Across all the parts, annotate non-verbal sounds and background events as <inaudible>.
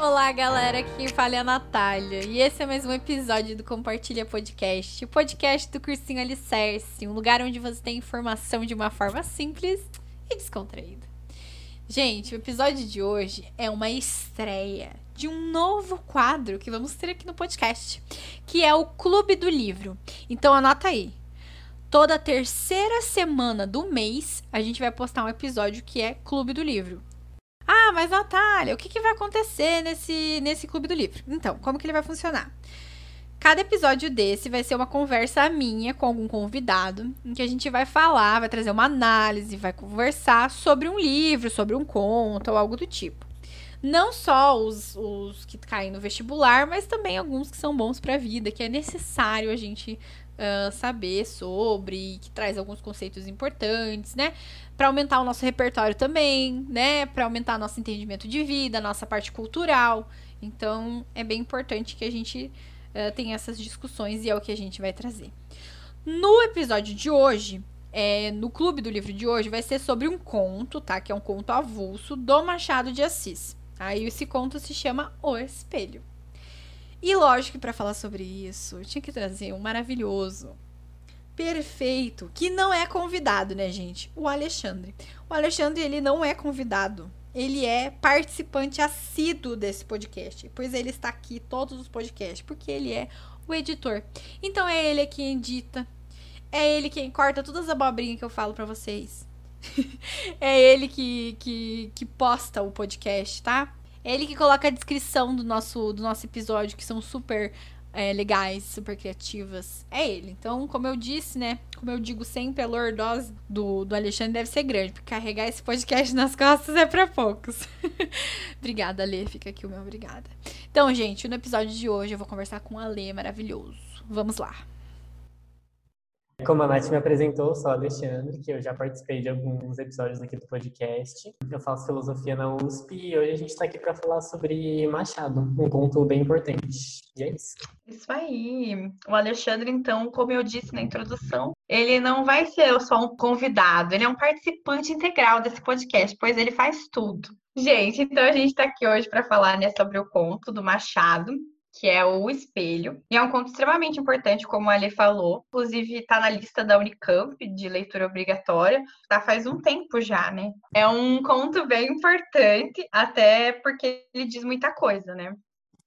Olá, galera, aqui fala é a Natália e esse é mais um episódio do Compartilha Podcast, o podcast do Cursinho Alicerce, um lugar onde você tem informação de uma forma simples e descontraída. Gente, o episódio de hoje é uma estreia de um novo quadro que vamos ter aqui no podcast, que é o Clube do Livro. Então anota aí. Toda terceira semana do mês, a gente vai postar um episódio que é Clube do Livro. Ah, mas Natália, o que, que vai acontecer nesse, nesse Clube do Livro? Então, como que ele vai funcionar? Cada episódio desse vai ser uma conversa minha com algum convidado, em que a gente vai falar, vai trazer uma análise, vai conversar sobre um livro, sobre um conto ou algo do tipo. Não só os, os que caem no vestibular, mas também alguns que são bons para a vida, que é necessário a gente saber sobre, que traz alguns conceitos importantes, né? Para aumentar o nosso repertório também, né? Para aumentar nosso entendimento de vida, nossa parte cultural. Então, é bem importante que a gente uh, tenha essas discussões e é o que a gente vai trazer. No episódio de hoje, é, no clube do livro de hoje, vai ser sobre um conto, tá? Que é um conto avulso do Machado de Assis. Aí esse conto se chama O Espelho. E lógico que para falar sobre isso, eu tinha que trazer um maravilhoso, perfeito, que não é convidado, né, gente? O Alexandre. O Alexandre, ele não é convidado. Ele é participante assíduo desse podcast, pois ele está aqui todos os podcasts, porque ele é o editor. Então é ele quem edita, é ele quem corta todas as abobrinhas que eu falo para vocês. <laughs> é ele que, que, que posta o podcast, tá? Ele que coloca a descrição do nosso, do nosso episódio, que são super é, legais, super criativas. É ele. Então, como eu disse, né? Como eu digo sempre, a lordose do, do Alexandre deve ser grande, porque carregar esse podcast nas costas é para poucos. <laughs> obrigada, Alê. Fica aqui o meu obrigada. Então, gente, no episódio de hoje eu vou conversar com o Alê maravilhoso. Vamos lá. Como a Nath me apresentou, sou Alexandre, que eu já participei de alguns episódios aqui do podcast. Eu faço filosofia na USP e hoje a gente está aqui para falar sobre Machado, um ponto bem importante. E é isso. Isso aí. O Alexandre, então, como eu disse na introdução, ele não vai ser só um convidado, ele é um participante integral desse podcast, pois ele faz tudo. Gente, então a gente está aqui hoje para falar né, sobre o conto do Machado, que é o Espelho. E é um conto extremamente importante, como a Ali falou. Inclusive, está na lista da Unicamp de leitura obrigatória. Tá faz um tempo já, né? É um conto bem importante, até porque ele diz muita coisa, né?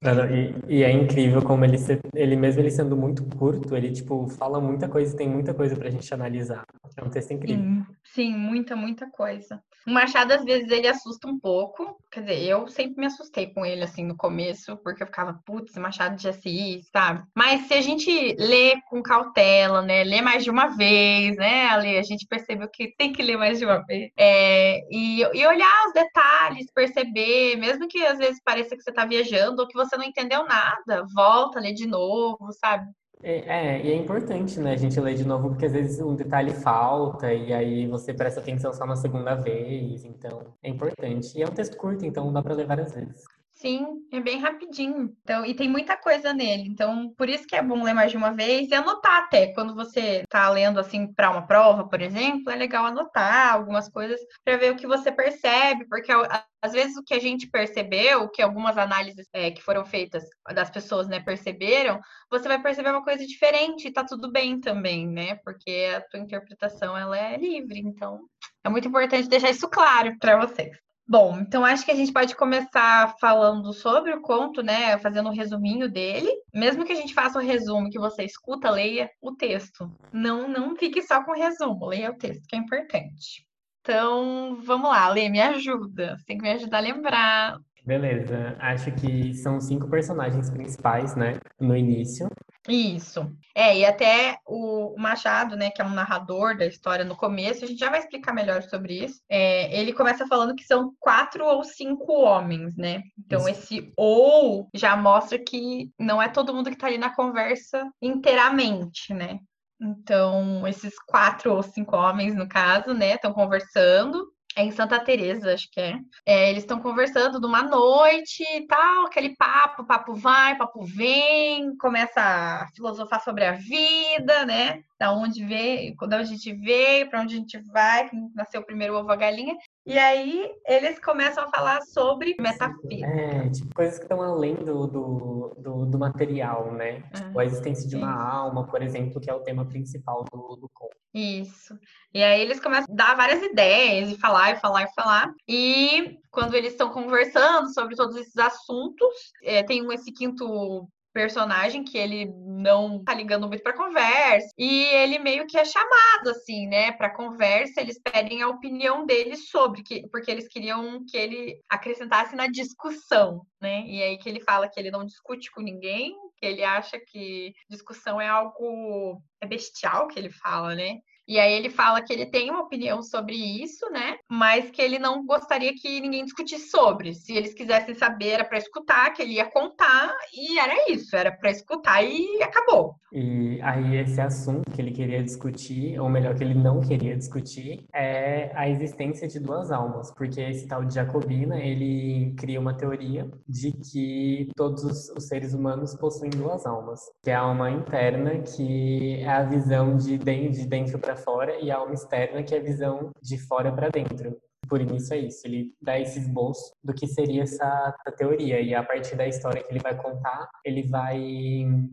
E, e, é incrível como ele, ele mesmo ele sendo muito curto, ele tipo fala muita coisa, tem muita coisa pra gente analisar. É um texto incrível. Sim, sim, muita, muita coisa. O Machado às vezes ele assusta um pouco, quer dizer, eu sempre me assustei com ele assim no começo, porque eu ficava, putz, Machado de Assis, sabe? Mas se a gente lê com cautela, né, lê mais de uma vez, né, Ali, a gente percebeu que tem que ler mais de uma vez, é, e, e olhar os detalhes, perceber, mesmo que às vezes pareça que você tá viajando ou que você você não entendeu nada, volta, lê de novo, sabe? É, é, e é importante, né, a gente ler de novo, porque às vezes um detalhe falta e aí você presta atenção só na segunda vez, então é importante. E é um texto curto, então dá para ler várias vezes. Sim, é bem rapidinho. Então, e tem muita coisa nele. Então, por isso que é bom ler mais de uma vez e anotar até. Quando você está lendo assim para uma prova, por exemplo, é legal anotar algumas coisas para ver o que você percebe, porque às vezes o que a gente percebeu, que algumas análises é, que foram feitas das pessoas, né, perceberam, você vai perceber uma coisa diferente e tá tudo bem também, né? Porque a tua interpretação ela é livre. Então, é muito importante deixar isso claro para vocês. Bom, então acho que a gente pode começar falando sobre o conto, né? Fazendo um resuminho dele. Mesmo que a gente faça o resumo que você escuta, leia o texto. Não, não fique só com o resumo, leia o texto, que é importante. Então, vamos lá, Lê, me ajuda. Você tem que me ajudar a lembrar. Beleza. Acho que são cinco personagens principais, né? No início. Isso. É, e até o Machado, né, que é um narrador da história no começo, a gente já vai explicar melhor sobre isso. É, ele começa falando que são quatro ou cinco homens, né? Então, isso. esse ou já mostra que não é todo mundo que tá ali na conversa inteiramente, né? Então, esses quatro ou cinco homens, no caso, né, estão conversando é em Santa Teresa, acho que é. é eles estão conversando numa noite e tal, aquele papo, papo vai, papo vem, começa a filosofar sobre a vida, né? Da onde veio, da onde a gente veio, para onde a gente vai, que nasceu primeiro ovo a galinha. E aí eles começam a falar sobre metafísica. É, tipo, coisas que estão além do, do, do, do material, né? Tipo, a existência de uma alma, por exemplo, que é o tema principal do, do conto. Isso. E aí eles começam a dar várias ideias e falar e falar e falar. E quando eles estão conversando sobre todos esses assuntos, é, tem esse quinto personagem que ele não tá ligando muito para conversa e ele meio que é chamado assim, né, para conversa, eles pedem a opinião dele sobre que porque eles queriam que ele acrescentasse na discussão, né? E aí que ele fala que ele não discute com ninguém, que ele acha que discussão é algo é bestial que ele fala, né? E aí ele fala que ele tem uma opinião sobre isso, né? Mas que ele não gostaria que ninguém discutisse sobre. Se eles quisessem saber, era para escutar, que ele ia contar, e era isso, era para escutar e acabou. E aí esse assunto que ele queria discutir, ou melhor, que ele não queria discutir, é a existência de duas almas, porque esse tal de Jacobina, ele cria uma teoria de que todos os seres humanos possuem duas almas, que é a alma interna, que é a visão de dentro para fora e a alma externa, que é a visão de fora para dentro por início é isso. Ele dá esse esboço do que seria essa, essa, teoria. E a partir da história que ele vai contar, ele vai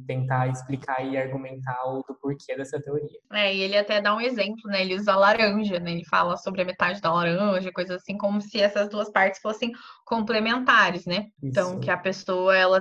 tentar explicar e argumentar o do porquê dessa teoria. É, e ele até dá um exemplo, né? Ele usa a laranja, né? Ele fala sobre a metade da laranja, coisas assim, como se essas duas partes fossem complementares, né? Então, isso. Então, que a pessoa, ela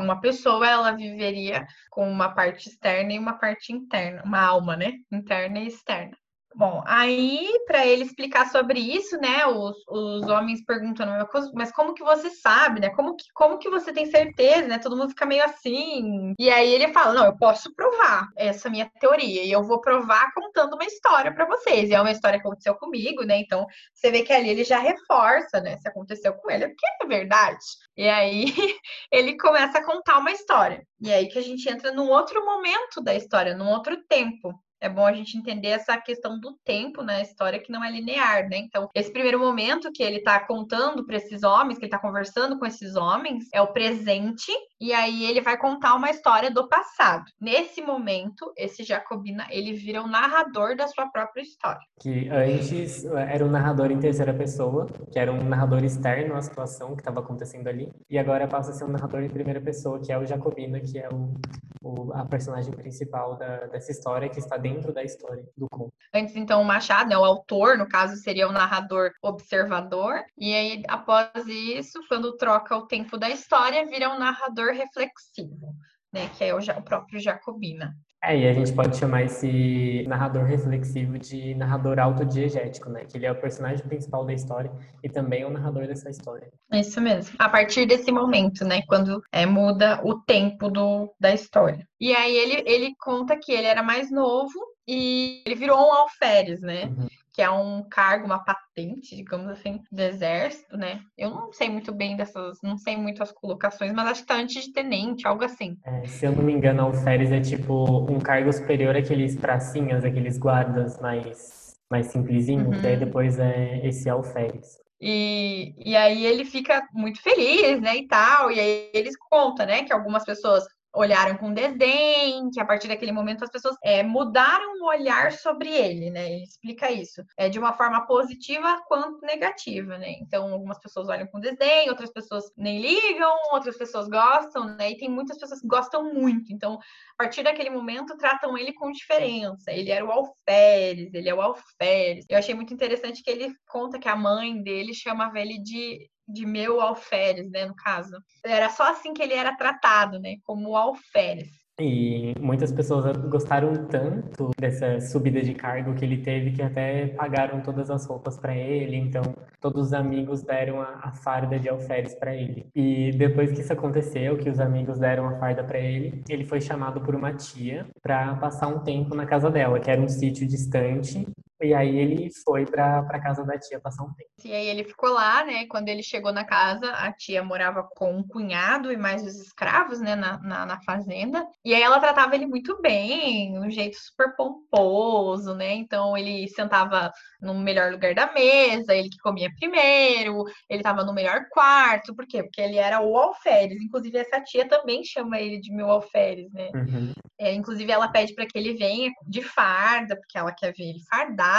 uma pessoa ela viveria com uma parte externa e uma parte interna, uma alma, né? Interna e externa. Bom, aí para ele explicar sobre isso, né, os, os homens perguntando, mas como que você sabe, né? Como que, como que você tem certeza, né? Todo mundo fica meio assim. E aí ele fala: "Não, eu posso provar essa minha teoria e eu vou provar contando uma história para vocês". E é uma história que aconteceu comigo, né? Então, você vê que ali ele já reforça, né, se aconteceu com ele, é porque é verdade. E aí <laughs> ele começa a contar uma história. E aí que a gente entra num outro momento da história, num outro tempo é bom a gente entender essa questão do tempo na história que não é linear, né? Então, esse primeiro momento que ele está contando para esses homens, que ele está conversando com esses homens, é o presente, e aí ele vai contar uma história do passado. Nesse momento, esse Jacobina, ele vira o narrador da sua própria história. Que antes era um narrador em terceira pessoa, que era um narrador externo à situação que estava acontecendo ali, e agora passa a ser um narrador em primeira pessoa, que é o Jacobina, que é o, o a personagem principal da, dessa história que está dentro dentro da história do conto. Antes, então, o Machado, né, o autor, no caso, seria o narrador observador, e aí, após isso, quando troca o tempo da história, vira um narrador reflexivo, né, que é o, o próprio Jacobina. É, e a gente pode chamar esse narrador reflexivo de narrador autodiegético, né? Que ele é o personagem principal da história e também é o narrador dessa história. Isso mesmo. A partir desse momento, né? Quando é, muda o tempo do, da história. E aí ele, ele conta que ele era mais novo e ele virou um alferes, né? Uhum que é um cargo, uma patente, digamos assim, do exército, né? Eu não sei muito bem dessas, não sei muito as colocações, mas acho que tá antes de tenente, algo assim. É, se eu não me engano, alferes é tipo um cargo superior àqueles pracinhas, aqueles guardas mais, mais simplesinhos, uhum. daí depois é esse alferes. E, e aí ele fica muito feliz, né, e tal, e aí eles contam, né, que algumas pessoas olharam com desdém, que a partir daquele momento as pessoas é, mudaram o olhar sobre ele, né? Ele explica isso. É de uma forma positiva quanto negativa, né? Então, algumas pessoas olham com desdém, outras pessoas nem ligam, outras pessoas gostam, né? E tem muitas pessoas que gostam muito. Então, a partir daquele momento, tratam ele com diferença. Ele era o alferes, ele é o alferes. Eu achei muito interessante que ele conta que a mãe dele chamava ele de de meu alferes, né, no caso. Era só assim que ele era tratado, né, como alferes. E muitas pessoas gostaram tanto dessa subida de cargo que ele teve que até pagaram todas as roupas para ele. Então, todos os amigos deram a, a farda de alferes para ele. E depois que isso aconteceu, que os amigos deram a farda para ele, ele foi chamado por uma tia para passar um tempo na casa dela, que era um sítio distante E aí ele foi pra, pra casa da tia passar um tempo. E aí ele ficou lá, né? Quando ele chegou na casa, a tia morava com um cunhado e mais os escravos, né? Na, na, na fazenda. E aí ela tratava ele muito bem, um jeito super pomposo, né? Então ele sentava no melhor lugar da mesa, ele que comia primeiro, ele tava no melhor quarto. Por quê? Porque ele era o alferes. Inclusive, essa tia também chama ele de meu alferes, né? Uhum. É, inclusive, ela pede para que ele venha de farda, porque ela quer ver ele fardado,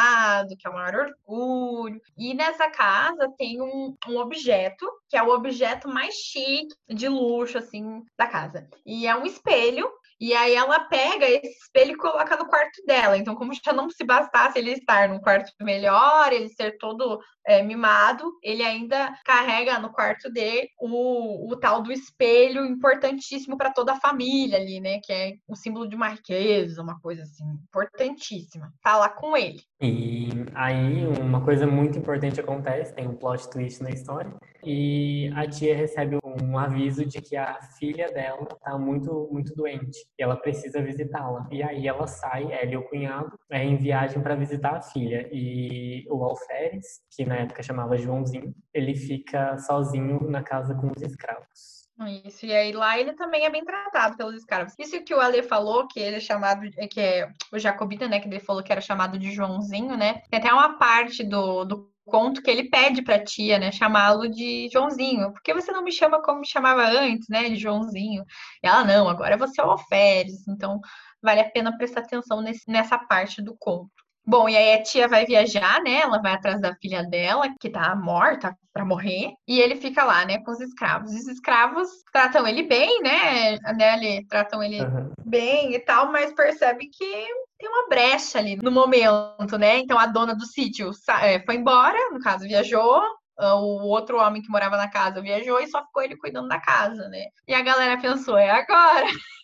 que é o maior orgulho. E nessa casa tem um, um objeto, que é o objeto mais chique, de luxo, assim, da casa. E é um espelho e aí ela pega esse espelho e coloca no quarto dela. Então, como já não se bastasse ele estar num quarto melhor, ele ser todo é, mimado, ele ainda carrega no quarto dele o, o tal do espelho importantíssimo para toda a família ali, né? Que é um símbolo de uma riqueza, uma coisa assim, importantíssima. Tá lá com ele. E aí uma coisa muito importante acontece, tem um plot twist na história, e a tia recebe um aviso de que a filha dela tá muito muito doente e ela precisa visitá-la. E aí ela sai, ela e o cunhado, é, em viagem para visitar a filha. E o Alferes, que na época chamava Joãozinho, ele fica sozinho na casa com os escravos. Isso, e aí lá ele também é bem tratado pelos escravos. Isso que o Ale falou, que ele é chamado, que é o Jacobita, né, que ele falou que era chamado de Joãozinho, né? Tem até uma parte do, do conto que ele pede pra tia, né, chamá-lo de Joãozinho. Por que você não me chama como me chamava antes, né, de Joãozinho? E ela, não, agora você é o Alferes, então vale a pena prestar atenção nesse, nessa parte do conto. Bom, e aí a tia vai viajar, né? Ela vai atrás da filha dela, que tá morta para morrer, e ele fica lá, né, com os escravos. Os escravos tratam ele bem, né? né ele, tratam ele uhum. bem e tal, mas percebe que tem uma brecha ali no momento, né? Então a dona do sítio é, foi embora, no caso, viajou, ah, o outro homem que morava na casa viajou e só ficou ele cuidando da casa, né? E a galera pensou, é agora. <laughs>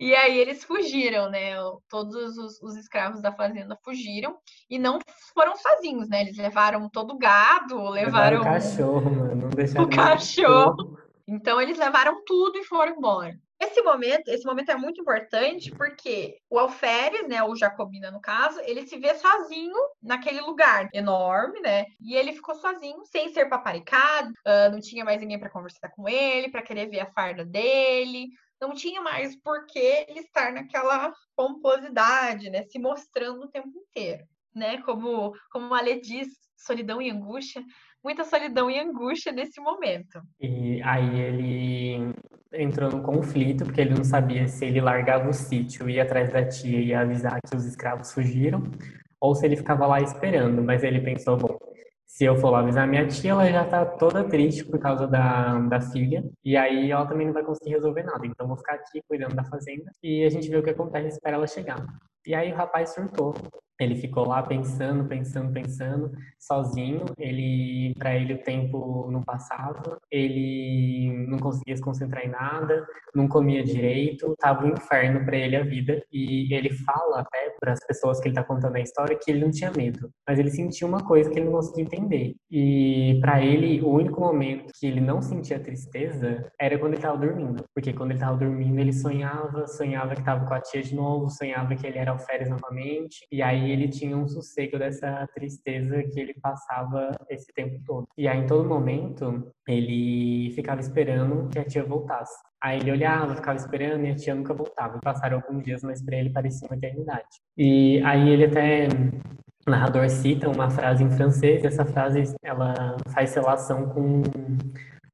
E aí eles fugiram, né? Todos os, os, escravos da fazenda fugiram e não foram sozinhos, né? Eles levaram todo o gado, levaram, levaram o cachorro, mano, não deixaram o cachorro. Então eles levaram tudo e foram embora. Esse momento, esse momento é muito importante porque o Alferes, né, o Jacobina no caso, ele se vê sozinho naquele lugar enorme, né? E ele ficou sozinho, sem ser paparicado, uh, não tinha mais ninguém para conversar com ele, para querer ver a farda dele, não tinha mais por que ele estar naquela pomposidade, né? Se mostrando o tempo inteiro, né? Como, como a Lê diz, solidão e angústia, muita solidão e angústia nesse momento. E aí ele entrou no conflito, porque ele não sabia se ele largava o sítio, ia atrás da tia e ia avisar que os escravos fugiram, ou se ele ficava lá esperando, mas ele pensou, bom, se eu for lá avisar minha tia, ela já tá toda triste por causa da, da filha. E aí ela também não vai conseguir resolver nada. Então vou ficar aqui cuidando da fazenda e a gente vê o que acontece e espera ela chegar. E aí o rapaz surtou. Ele ficou lá pensando, pensando, pensando, sozinho. Ele, para ele, o tempo não passava. Ele não conseguia se concentrar em nada, não comia direito. Tava um inferno para ele a vida. E ele fala até para as pessoas que ele tá contando a história que ele não tinha medo, mas ele sentia uma coisa que ele não conseguia entender. E para ele, o único momento que ele não sentia tristeza era quando ele tava dormindo, porque quando ele tava dormindo ele sonhava, sonhava que tava com a tia de novo, sonhava que ele era alferes novamente. E aí ele tinha um sossego dessa tristeza que ele passava esse tempo todo. E aí, em todo momento, ele ficava esperando que a tia voltasse. Aí ele olhava, ficava esperando e a tia nunca voltava. Passaram alguns dias, mas para ele parecia uma eternidade. E aí ele até o narrador cita uma frase em francês, essa frase ela faz relação com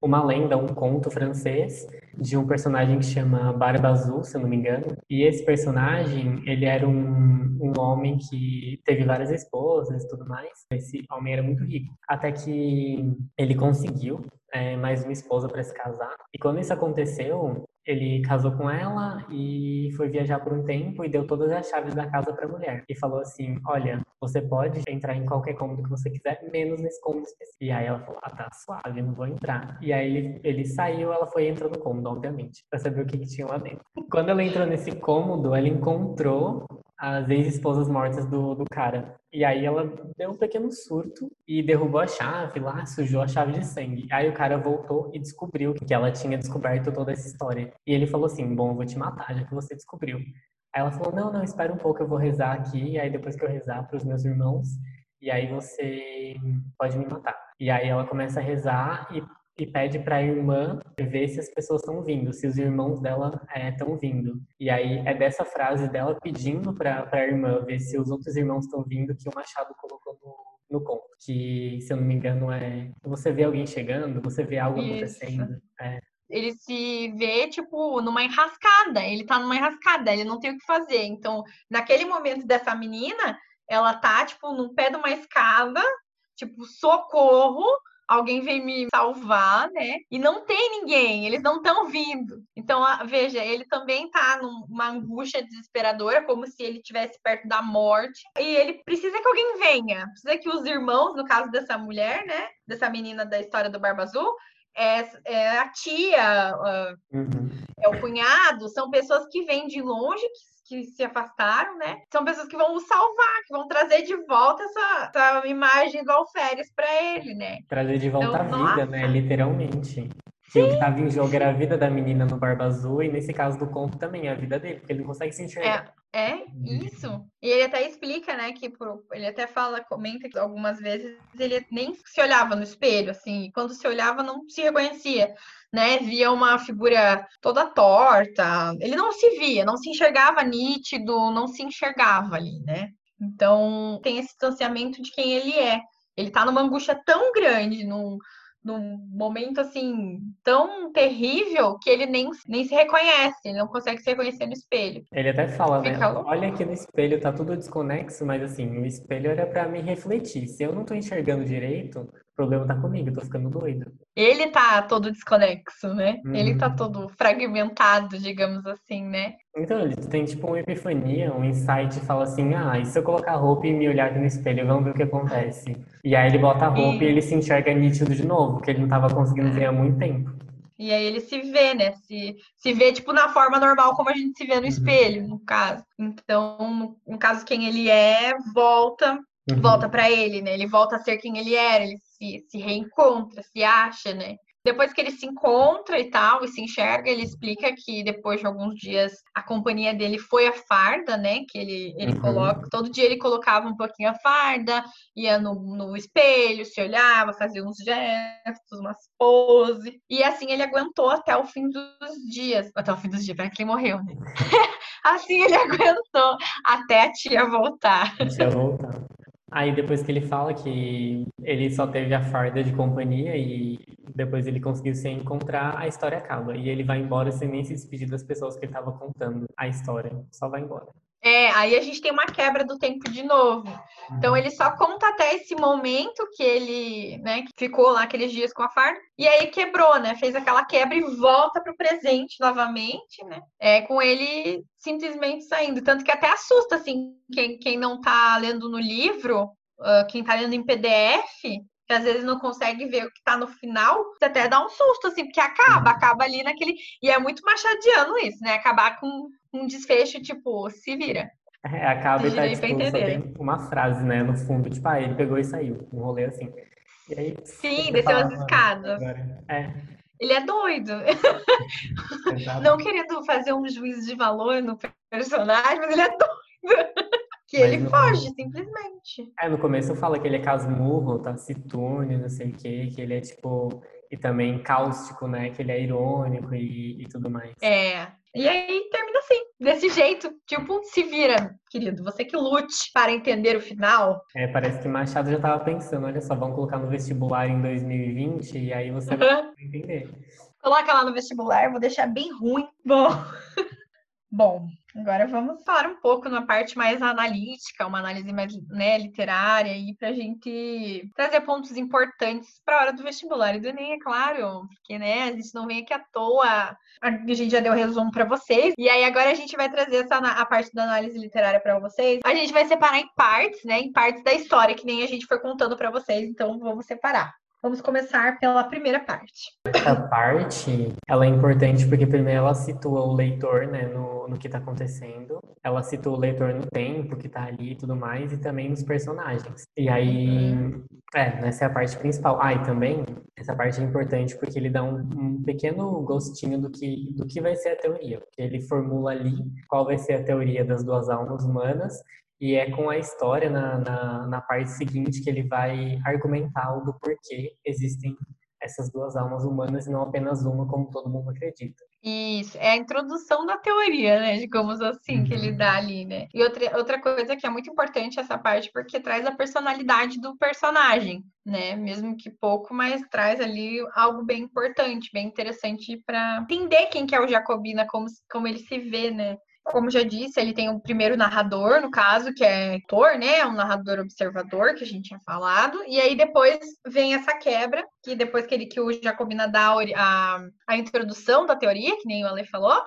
uma lenda, um conto francês de um personagem que chama Barba Azul, se eu não me engano. E esse personagem, ele era um, um homem que teve várias esposas e tudo mais. Esse homem era muito rico. Até que ele conseguiu é, mais uma esposa para se casar. E quando isso aconteceu, ele casou com ela e foi viajar por um tempo e deu todas as chaves da casa para a mulher. E falou assim: Olha, você pode entrar em qualquer cômodo que você quiser, menos nesse cômodo específico. E aí ela falou: Ah, tá suave, não vou entrar. E aí ele, ele saiu, ela foi entrando no cômodo, obviamente, para saber o que, que tinha lá dentro. Quando ela entrou nesse cômodo, ela encontrou as ex-esposas mortas do, do cara. E aí ela deu um pequeno surto e derrubou a chave lá, sujou a chave de sangue. Aí o cara voltou e descobriu que ela tinha descoberto toda essa história. E ele falou assim: Bom, eu vou te matar, já que você descobriu. Aí ela falou: Não, não, espera um pouco, eu vou rezar aqui. E aí depois que eu rezar para os meus irmãos, e aí você pode me matar. E aí ela começa a rezar e, e pede para a irmã ver se as pessoas estão vindo, se os irmãos dela estão é, vindo. E aí é dessa frase dela pedindo para a irmã ver se os outros irmãos estão vindo que o Machado colocou no, no conto. Que, se eu não me engano, é você vê alguém chegando, você vê algo Isso. acontecendo. É ele se vê, tipo, numa enrascada. Ele tá numa enrascada, ele não tem o que fazer. Então, naquele momento dessa menina, ela tá, tipo, no pé de uma escada, tipo, socorro, alguém vem me salvar, né? E não tem ninguém, eles não estão vindo. Então, veja, ele também tá numa angústia desesperadora, como se ele estivesse perto da morte. E ele precisa que alguém venha, precisa que os irmãos, no caso dessa mulher, né? Dessa menina da história do Barba Azul, é, é a tia, uhum. é o cunhado, são pessoas que vêm de longe, que, que, se afastaram, né? São pessoas que vão o salvar, que vão trazer de volta essa, essa imagem do alferes para ele, né? Trazer de volta então, a vida, nossa. né? Literalmente. Que o que estava em jogo era a vida da menina no Barba Azul, e nesse caso do conto também, a vida dele, porque ele não consegue se enxergar. É, é isso. E ele até explica, né, que pro, ele até fala, comenta que algumas vezes ele nem se olhava no espelho, assim, e quando se olhava não se reconhecia, né, via uma figura toda torta, ele não se via, não se enxergava nítido, não se enxergava ali, né. Então, tem esse distanciamento de quem ele é. Ele tá numa angústia tão grande, num num momento assim tão terrível que ele nem, nem se reconhece, ele não consegue se reconhecer no espelho. Ele até fala, né, Fica... né? Olha aqui no espelho, tá tudo desconexo, mas assim, o espelho era para me refletir. Se eu não tô enxergando direito, problema tá comigo, eu tô ficando doido. Ele tá todo desconexo, né? Uhum. Ele tá uhum. todo fragmentado, digamos assim, né? Então, ele tem tipo uma epifania, um insight e fala assim: ah, e se eu colocar a roupa e me olhar aqui no espelho, vamos ver o que acontece. E aí ele bota a roupa e, e ele se enxerga nítido de novo, porque ele não tava conseguindo ver há muito tempo. E aí ele se vê, né? Se, se vê, tipo, na forma normal, como a gente se vê no uhum. espelho, no caso. Então, no, no caso, quem ele é, volta, uhum. volta para ele, né? Ele volta a ser quem ele era, ele se, se reencontra, se acha, né? Depois que ele se encontra e tal, e se enxerga, ele explica que depois de alguns dias a companhia dele foi a farda, né? Que ele, ele uhum. coloca, todo dia ele colocava um pouquinho a farda, ia no, no espelho, se olhava, fazia uns gestos, umas poses. E assim ele aguentou até o fim dos dias. Até o fim dos dias, para que ele morreu, né? <laughs> assim ele <laughs> aguentou até a tia voltar. A tia voltar. Aí depois que ele fala que ele só teve a farda de companhia e depois ele conseguiu se encontrar, a história acaba. E ele vai embora sem nem se despedir das pessoas que ele estava contando a história. Só vai embora. É, aí a gente tem uma quebra do tempo de novo. Então ele só conta até esse momento que ele, né, que ficou lá aqueles dias com a farda, e aí quebrou, né? Fez aquela quebra e volta para o presente novamente, né? É com ele simplesmente saindo, tanto que até assusta assim quem, quem não tá lendo no livro, uh, quem tá lendo em PDF, que às vezes não consegue ver o que tá no final, você até dá um susto, assim, porque acaba, uhum. acaba ali naquele. E é muito machadiano isso, né? Acabar com um desfecho, tipo, se vira. É, acaba e tá, tipo, só tem uma frase, né, no fundo, tipo, ah, ele pegou e saiu, um rolê assim. Aí, Sim, desceu as escadas. É. Ele é doido. <laughs> Não querendo fazer um juízo de valor no personagem, mas ele é doido. Que mas ele no... foge, simplesmente. É, no começo fala que ele é casmurro, taciturno, não sei o quê, que ele é tipo. E também cáustico, né? Que ele é irônico e, e tudo mais. É, e aí termina assim, desse jeito, tipo, se vira, querido, você que lute para entender o final. É, parece que Machado já estava pensando, olha só, vamos colocar no vestibular em 2020 e aí você uhum. vai entender. Coloca lá no vestibular, vou deixar bem ruim. Bom. <laughs> Bom, agora vamos falar um pouco na parte mais analítica, uma análise mais né, literária, e para a gente trazer pontos importantes para a hora do vestibular e do Enem, é claro, porque né, a gente não vem aqui à toa, a gente já deu resumo para vocês, e aí agora a gente vai trazer essa, a parte da análise literária para vocês. A gente vai separar em partes, né, em partes da história, que nem a gente foi contando para vocês, então vamos separar. Vamos começar pela primeira parte. Essa parte, ela é importante porque primeiro ela situa o leitor, né, no, no que está acontecendo. Ela situa o leitor no tempo que está ali e tudo mais, e também nos personagens. E aí, é, essa é a parte principal. Ah, e também Essa parte é importante porque ele dá um, um, pequeno gostinho do que, do que vai ser a teoria. Ele formula ali qual vai ser a teoria das duas almas humanas e é com a história na, na, na parte seguinte que ele vai argumentar o do porquê existem essas duas almas humanas e não apenas uma, como todo mundo acredita. Isso, é a introdução da teoria, né? Digamos assim, uhum. que ele dá ali, né? E outra, outra coisa que é muito importante essa parte, porque traz a personalidade do personagem, né? Mesmo que pouco, mas traz ali algo bem importante, bem interessante para entender quem que é o Jacobina, como, como ele se vê, né? Como já disse, ele tem o primeiro narrador, no caso, que é Thor, né? Um narrador observador, que a gente tinha falado. E aí depois vem essa quebra, que depois que, ele, que o Jacobina dá a, a introdução da teoria, que nem o Ale falou,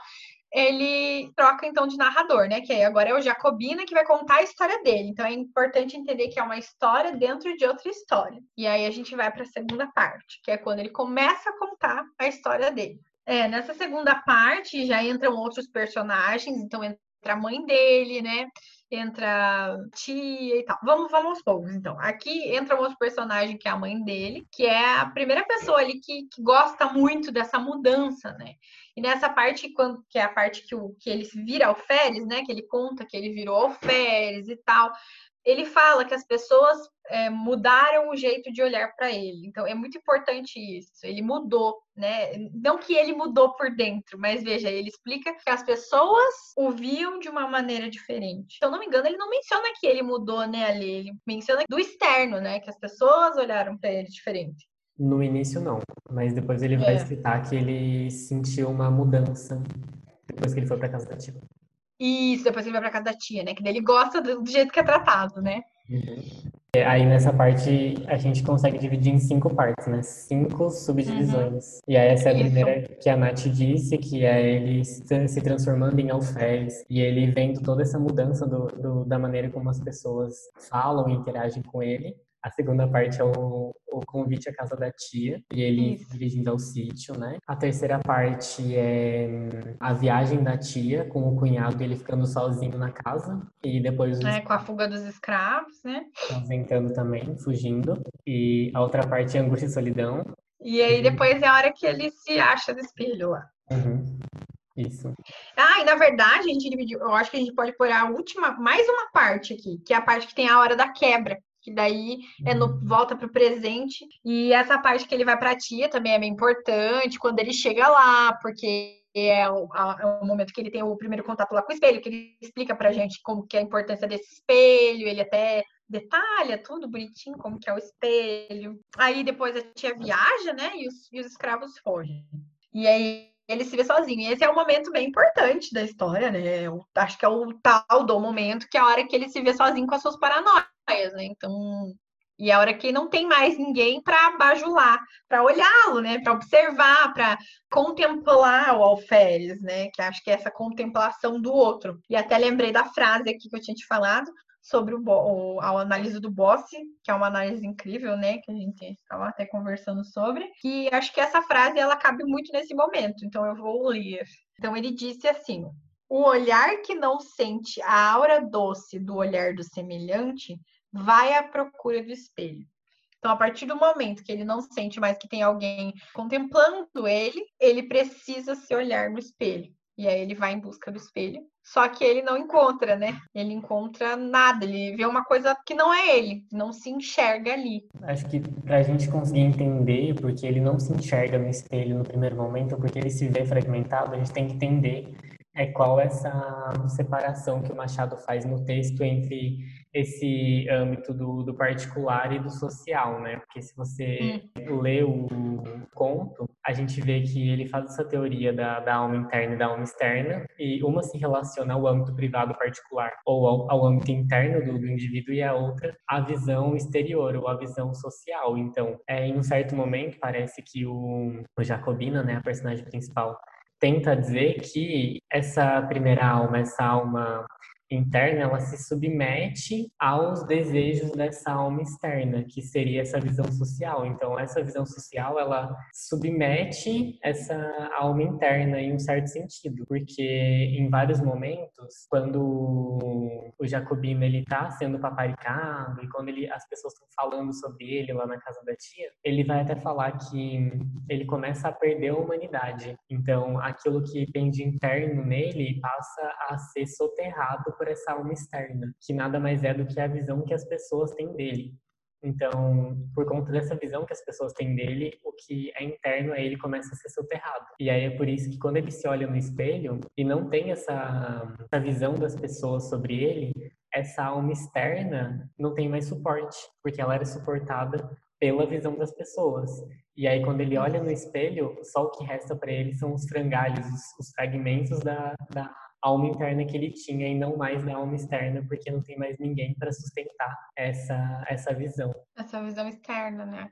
ele troca então de narrador, né? Que aí agora é o Jacobina que vai contar a história dele. Então é importante entender que é uma história dentro de outra história. E aí a gente vai para a segunda parte, que é quando ele começa a contar a história dele. É, nessa segunda parte já entram outros personagens, então entra a mãe dele, né? Entra a tia e tal. Vamos, vamos aos poucos, então. Aqui entra um outro personagem que é a mãe dele, que é a primeira pessoa ali que, que gosta muito dessa mudança, né? E nessa parte, quando, que é a parte que, o, que ele vira alferes, né? Que ele conta que ele virou alferes e tal ele fala que as pessoas é, mudaram o jeito de olhar para ele. Então é muito importante isso. Ele mudou, né? Não que ele mudou por dentro, mas veja, ele explica que as pessoas o viam de uma maneira diferente. Se eu não me engano, ele não menciona que ele mudou, né, ali. Ele menciona do externo, né? Que as pessoas olharam para ele diferente. No início não, mas depois ele vai é. citar que ele sentiu uma mudança depois que ele foi para casa da tia. Isso, depois ele vai pra casa da tia, né? Que daí ele gosta do, do jeito que é tratado, né? Uhum. Aí nessa parte a gente consegue dividir em cinco partes, né? Cinco subdivisões. Uhum. E aí essa é a Isso. primeira que a Nath disse, que é ele se transformando em alferes e ele vendo toda essa mudança do, do, da maneira como as pessoas falam e interagem com ele. A segunda parte é o, o convite à casa da tia e ele Isso. dirigindo ao sítio, né? A terceira parte é hum, a viagem da tia com o cunhado e ele ficando sozinho na casa e depois os... é com a fuga dos escravos, né? Ausentando também, fugindo. E a outra parte é angústia e solidão. E aí depois é a hora que ele se acha no espelho lá. Uhum. Isso. Ah, e na verdade, a gente dividiu. Eu acho que a gente pode pôr a última, mais uma parte aqui, que é a parte que tem a hora da quebra que daí é no, volta para o presente. E essa parte que ele vai para a tia também é bem importante, quando ele chega lá, porque é o, a, é o, momento que ele tem o primeiro contato lá com o espelho, que ele explica pra gente como que é a importância desse espelho, ele até detalha tudo bonitinho, como que é o espelho. Aí depois a tia viaja, né, e os, e os escravos fogem. E aí ele se vê sozinho. E esse é um momento bem importante da história, né? Eu acho que é o tal do momento que é a hora que ele se vê sozinho com as suas paranoias né? Então, e é a hora que não tem mais ninguém para bajular, para olhá-lo, né? Para observar, para contemplar o alferes, né? Que acho que é essa contemplação do outro. E até lembrei da frase aqui que eu tinha te falado sobre o, o a análise do Boss, que é uma análise incrível, né? Que a gente estava até conversando sobre. E acho que essa frase ela cabe muito nesse momento. Então eu vou ler. Então ele disse assim: o olhar que não sente a aura doce do olhar do semelhante vai à procura do espelho. Então, a partir do momento que ele não sente mais que tem alguém contemplando ele, ele precisa se olhar no espelho. E aí ele vai em busca do espelho. Só que ele não encontra, né? Ele encontra nada, ele vê uma coisa que não é ele, não se enxerga ali. Acho que para a gente conseguir entender porque ele não se enxerga no espelho no primeiro momento, porque ele se vê fragmentado, a gente tem que entender é qual essa separação que o Machado faz no texto entre esse âmbito do, do particular e do social, né? Porque se você hum. lê o conto, a gente vê que ele faz essa teoria da, da alma interna e da alma externa, e uma se relaciona ao âmbito privado particular, ou ao, ao âmbito interno do, do, indivíduo, e a outra a visão exterior, ou a visão social. Então, é, em um certo momento, parece que o, o Jacobina, né, a personagem principal, tenta dizer que essa primeira alma, essa alma interna, ela se submete aos desejos dessa alma externa, que seria essa visão social. Então, essa visão social, ela submete essa alma interna em um certo sentido, porque em vários momentos, quando o Jacobino ele tá sendo paparicado e quando ele, as pessoas estão falando sobre ele lá na casa da tia, ele vai até falar que ele começa a perder a humanidade. Então, aquilo que tem de interno nele passa a ser soterrado por essa alma externa, que nada mais é do que a visão que as pessoas têm dele. Então, por conta dessa visão que as pessoas têm dele, o que é interno a ele começa a ser soterrado. E aí é por isso que quando ele se olha no espelho e não tem essa, essa visão das pessoas sobre ele, essa alma externa não tem mais suporte, porque ela era suportada pela visão das pessoas. E aí, quando ele olha no espelho, só o que resta para ele são os frangalhos, os, os fragmentos da, da alma interna que ele tinha e não mais da alma externa, porque não tem mais ninguém para sustentar essa, essa visão. Essa visão externa, né?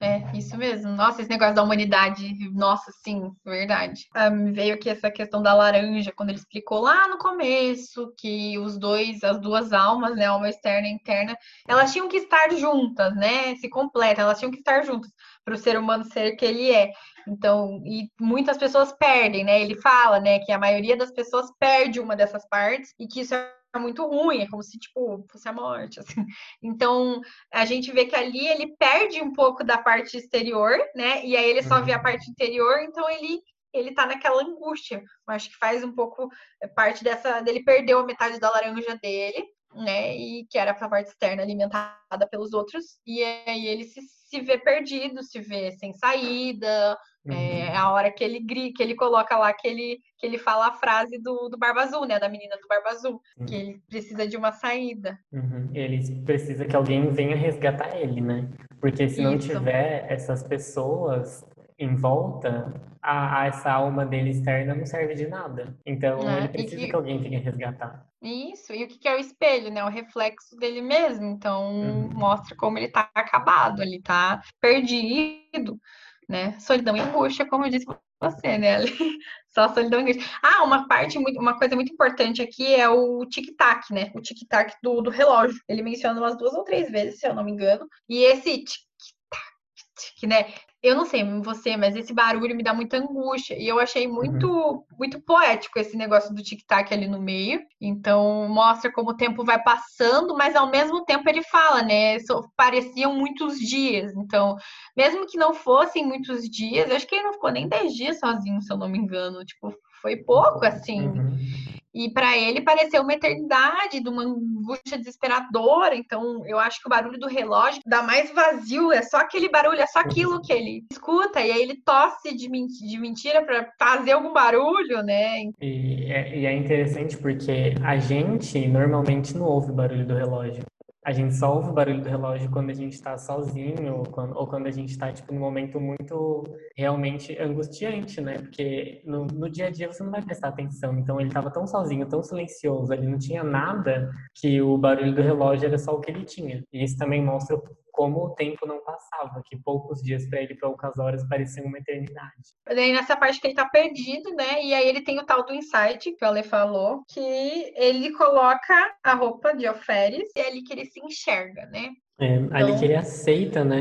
É, isso mesmo. Nossa, esse negócio da humanidade, nossa, sim, verdade. Ah, me veio aqui essa questão da laranja, quando ele explicou lá no começo que os dois, as duas almas, né, alma externa e interna, elas tinham que estar juntas, né, se completa, elas tinham que estar juntas para o ser humano ser que ele é. Então, e muitas pessoas perdem, né? Ele fala, né, que a maioria das pessoas perde uma dessas partes e que isso é muito ruim, é como se, tipo, fosse a morte, <laughs> assim. Então, a gente vê que ali ele perde um pouco da parte exterior, né? E aí ele só vê a uhum. parte interior, então ele ele tá naquela angústia. Eu acho que faz um pouco é, parte dessa dele perdeu a metade da laranja dele, né? E que era a parte externa alimentada pelos outros, e aí ele se, se vê perdido, se vê sem saída, uhum. É a hora que ele grita, que ele coloca lá, que ele, que ele fala a frase do, do Barba Azul, né? Da menina do Barba Azul, uhum. que ele precisa de uma saída. Uhum. Ele precisa que alguém venha resgatar ele, né? Porque se Isso. não tiver essas pessoas em volta, a, a, essa alma dele externa não serve de nada. Então é, ele precisa que... que... alguém venha resgatar. Isso, e o que é o espelho, né? O reflexo dele mesmo. Então uhum. mostra como ele tá acabado, ele tá perdido né? Solidão e angústia, como eu disse você, né? <laughs> Só solidão e angústia. Ah, uma parte, muito, uma coisa muito importante aqui é o tic-tac, né? O tic-tac do, do relógio. Ele menciona umas duas ou três vezes, se eu não me engano. E esse tic-tac, né? Eu não sei você, mas esse barulho me dá muita angústia. E eu achei muito, uhum. muito poético esse negócio do tic-tac ali no meio. Então, mostra como o tempo vai passando, mas ao mesmo tempo ele fala, né? Pareciam muitos dias. Então, mesmo que não fossem muitos dias, acho que ele não ficou nem 10 dias sozinho, se eu não me engano. Tipo, foi pouco, assim. Uhum. E para ele pareceu uma eternidade, de uma angústia desesperadora. Então, eu acho que o barulho do relógio dá mais vazio, é só aquele barulho, é só aquilo que ele escuta, e aí ele tosse de, mentira para fazer algum barulho, né? E é, e é interessante porque a gente normalmente não ouve o barulho do relógio a gente só ouve o barulho do relógio quando a gente está sozinho ou quando, ou quando a gente está tipo num momento muito realmente angustiante, né? Porque no, no dia a dia você não vai prestar atenção. Então ele estava tão sozinho, tão silencioso, ele não tinha nada que o barulho do relógio era só o que ele tinha. E isso também mostra como o tempo não passava, que poucos dias para ele, poucas horas, pareciam uma eternidade. Daí nessa parte que ele tá perdido, né? E aí ele tem o tal do insight, que o Ale falou, que ele coloca a roupa de alferes e é ali que ele se enxerga, né? É, então... ali que ele aceita, né?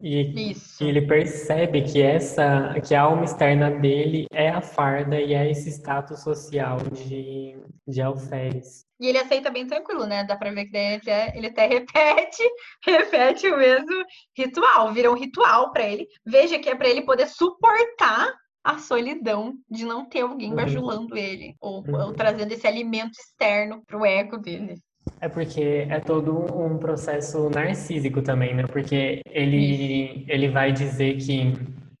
E, Isso. ele percebe que essa, que a alma externa dele é a farda e é esse status social de, de alferes. E ele aceita bem tranquilo, né? Dá pra ver que ele até, ele até <laughs> repete, repete o mesmo ritual, vira um ritual para ele. Veja que é para ele poder suportar a solidão de não ter alguém uhum. bajulando ele, ou, uhum. ou trazendo esse alimento externo pro ego dele. É porque é todo um processo narcísico também, né? Porque ele, ele vai dizer que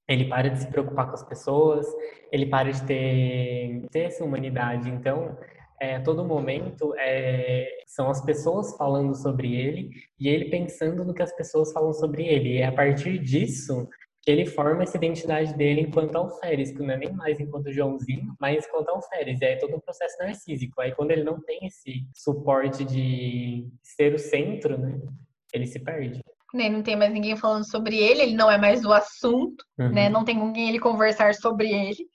ele para de se preocupar com as pessoas, ele para de ter, ter essa humanidade. Então, é, todo momento é, são as pessoas falando sobre ele e ele pensando no que as pessoas falam sobre ele. E é a partir disso que ele forma essa identidade dele enquanto alferes, que não é nem mais enquanto Joãozinho, mas enquanto alferes. E aí é todo um processo narcísico. Aí quando ele não tem esse suporte de ser o centro, né, ele se perde. Né? Não tem mais ninguém falando sobre ele, ele não é mais o assunto, uhum. né? Não tem com quem ele conversar sobre ele,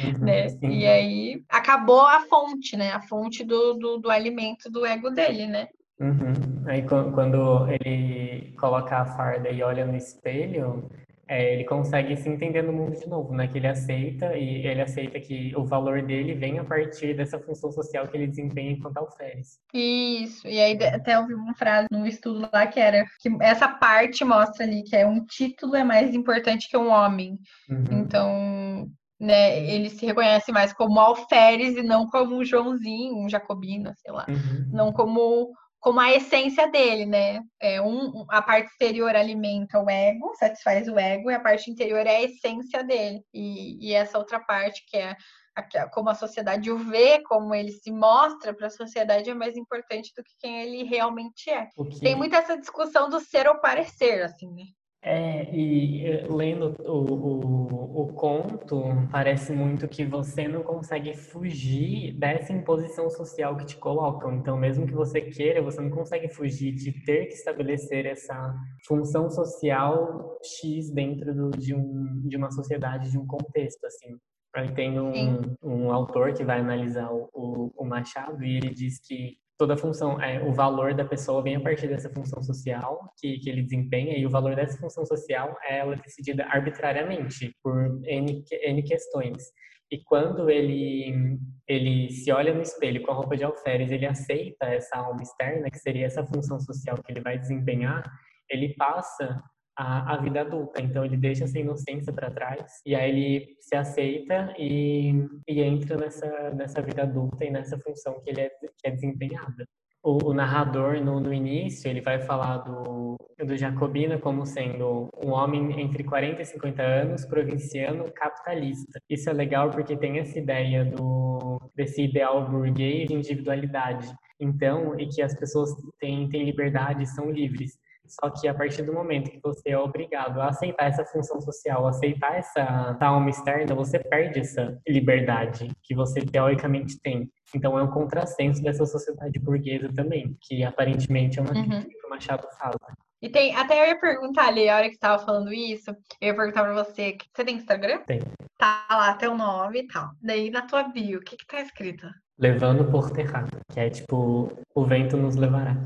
uhum, né? Sim. E aí acabou a fonte, né? A fonte do, do, do alimento do ego dele, né? Uhum. Aí quando ele coloca a farda e olha no espelho, é, ele consegue se entender no mundo de novo, né? Que ele aceita e ele aceita que o valor dele vem a partir dessa função social que ele desempenha enquanto alferes. Isso. E aí até ouvi uma frase no estudo lá que era que essa parte mostra ali que é um título é mais importante que um homem. Uhum. Então, né, ele se reconhece mais como alferes e não como um Joãozinho, um jacobino, sei lá. Uhum. Não como como a essência dele, né? É um, a parte exterior alimenta o ego, satisfaz o ego, e a parte interior é a essência dele. E, e essa outra parte, que é a, como a sociedade o vê, como ele se mostra para a sociedade, é mais importante do que quem ele realmente é. Tem muita essa discussão do ser ou parecer, assim, né? É, e lendo o, o, o, conto, parece muito que você não consegue fugir dessa imposição social que te colocam. Então, mesmo que você queira, você não consegue fugir de ter que estabelecer essa função social X dentro do, de, um, de uma sociedade, de um contexto, assim. Aí tem um, um autor que vai analisar o, o, o Machado e ele diz que toda a função, é, o valor da pessoa vem a partir dessa função social que, que ele desempenha e o valor dessa função social é ela decidida arbitrariamente por N, N questões. E quando ele, ele se olha no espelho com a roupa de alferes, ele aceita essa alma externa, que seria essa função social que ele vai desempenhar, ele passa a, a vida adulta. Então ele deixa essa inocência para trás e aí ele se aceita e, e entra nessa, nessa vida adulta e nessa função que ele é, que é desempenhada. O, o, narrador, no, no, início, ele vai falar do, do Jacobino como sendo um homem entre 40 e 50 anos, provinciano, capitalista. Isso é legal porque tem essa ideia do, desse ideal burguês de individualidade. Então, e que as pessoas têm, têm liberdade, são livres. Só que a partir do momento que você é obrigado a aceitar essa função social, aceitar essa alma externa, você perde essa liberdade que você teoricamente tem. Então é um contrassenso dessa sociedade burguesa também, que aparentemente é uma uhum. crítica que o Machado fala. E tem, até eu ia perguntar ali, a hora que você estava falando isso, eu ia perguntar pra você, você tem Instagram? Tem. Tá lá teu nome e tal. Daí na tua bio, o que que tá escrito? Levando por terrado, que é tipo, o vento nos levará.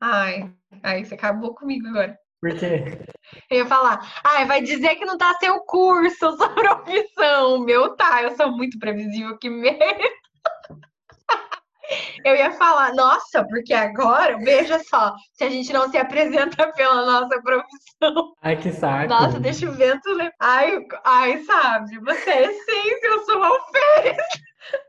Ai, Aí você acabou comigo agora. Por quê? Eu ia falar, ah, vai dizer que não tá seu curso, <laughs> sua profissão. Meu tá, eu sou muito previsível, que merda. Eu ia falar, nossa, porque agora, veja só, se a gente não se apresenta pela nossa profissão. Ai, que saco. Nossa, deixa o vento. Ai, ai, sabe, você é essência, eu sou alferes.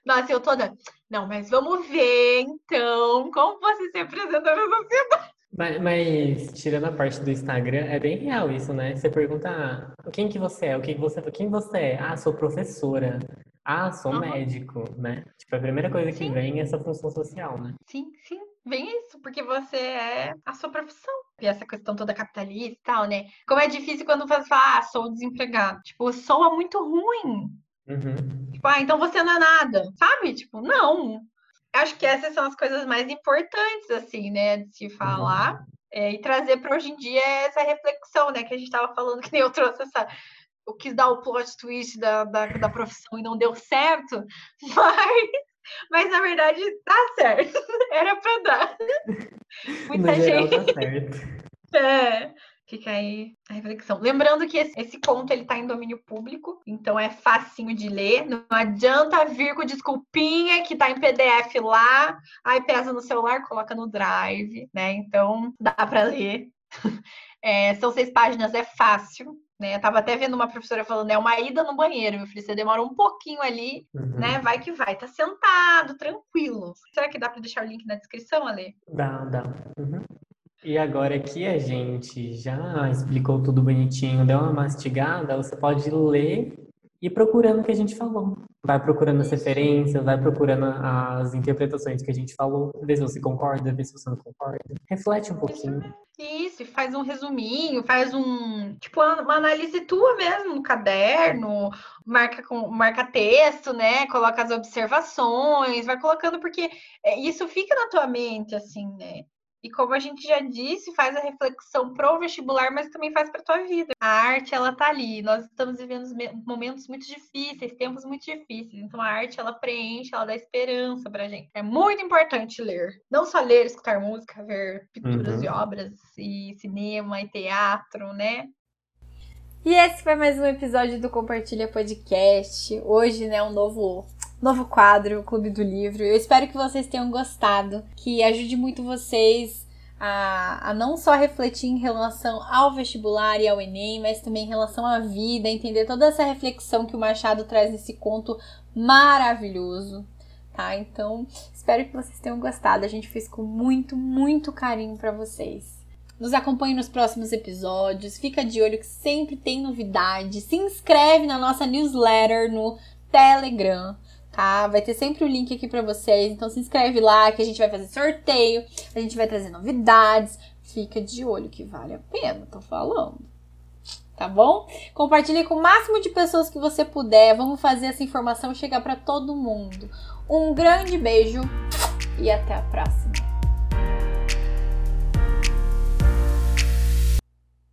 Nossa, eu toda. Não, mas vamos ver então como você se apresenta na sociedade. Mas, mas, tirando a parte do Instagram, é bem real isso, né? Você pergunta ah, quem que você é, o que, que você quem você é? Ah, sou professora. Ah, sou uhum. médico, né? Tipo, a primeira coisa que sim. vem é essa função social, né? Sim, sim. Vem isso, porque você é a sua profissão. E essa questão toda capitalista e tal, né? Como é difícil quando você fala, ah, sou desempregado. Tipo, soa muito ruim. Uhum. Tipo, ah, então você não é nada, sabe? Tipo, não acho que essas são as coisas mais importantes, assim, né, de se falar. Uhum. É, e trazer para hoje em dia essa reflexão, né, que a gente estava falando, que nem eu trouxe essa. Eu quis dar o plot twist da, da, da profissão e não deu certo, <laughs> mas, mas na verdade tá certo. <laughs> Era para dar. <laughs> Muita no gente. Geral, tá certo. É. Fica aí a reflexão. Lembrando que esse, esse conto ele tá em domínio público, então é facinho de ler. Não adianta vir com desculpinha que tá em PDF lá, aí pesa no celular, coloca no Drive, né? Então dá para ler. É, são seis páginas, é fácil. Né? Eu tava até vendo uma professora falando, é uma ida no banheiro, meu filho. Você demora um pouquinho ali, uhum. né? Vai que vai. Tá sentado, tranquilo. Será que dá para deixar o link na descrição, Ale? Dá, dá. Uhum. E agora que a gente já explicou tudo bonitinho, deu uma mastigada, você pode ler e procurando o que a gente falou. Vai procurando as referências, vai procurando as interpretações que a gente falou, vê se você concorda, vê se você não concorda. Reflete um pouquinho. Isso, faz um resuminho, faz um, tipo, uma análise tua mesmo no caderno, marca com marca texto, né? Coloca as observações, vai colocando porque é, isso fica na tua mente assim, né? E como a gente já disse, faz a reflexão pro vestibular, mas também faz para tua vida. A arte, ela tá ali. Nós estamos vivendo momentos muito difíceis, tempos muito difíceis. Então a arte, ela preenche, ela dá esperança pra gente. É muito importante ler. Não só ler, escutar música, ver pinturas Uhum. e obras, e cinema, e teatro, né? E esse foi mais um episódio do Compartilha Podcast. Hoje, né, um novo novo quadro, Clube do Livro. Eu espero que vocês tenham gostado, que ajude muito vocês a, a não só refletir em relação ao vestibular e ao Enem, mas também em relação à vida, entender toda essa reflexão que o Machado traz nesse conto maravilhoso. Tá? Então, espero que vocês tenham gostado. A gente fez com muito, muito carinho para vocês. Nos acompanhe nos próximos episódios. Fica de olho que sempre tem novidade. Se inscreve na nossa newsletter no Telegram, tá? Vai ter sempre o link aqui para vocês. Então se inscreve lá que a gente vai fazer sorteio, a gente vai trazer novidades. Fica de olho que vale a pena, tô falando. Tá bom? Compartilhe com o máximo de pessoas que você puder. Vamos fazer essa informação chegar para todo mundo. Um grande beijo e até a próxima.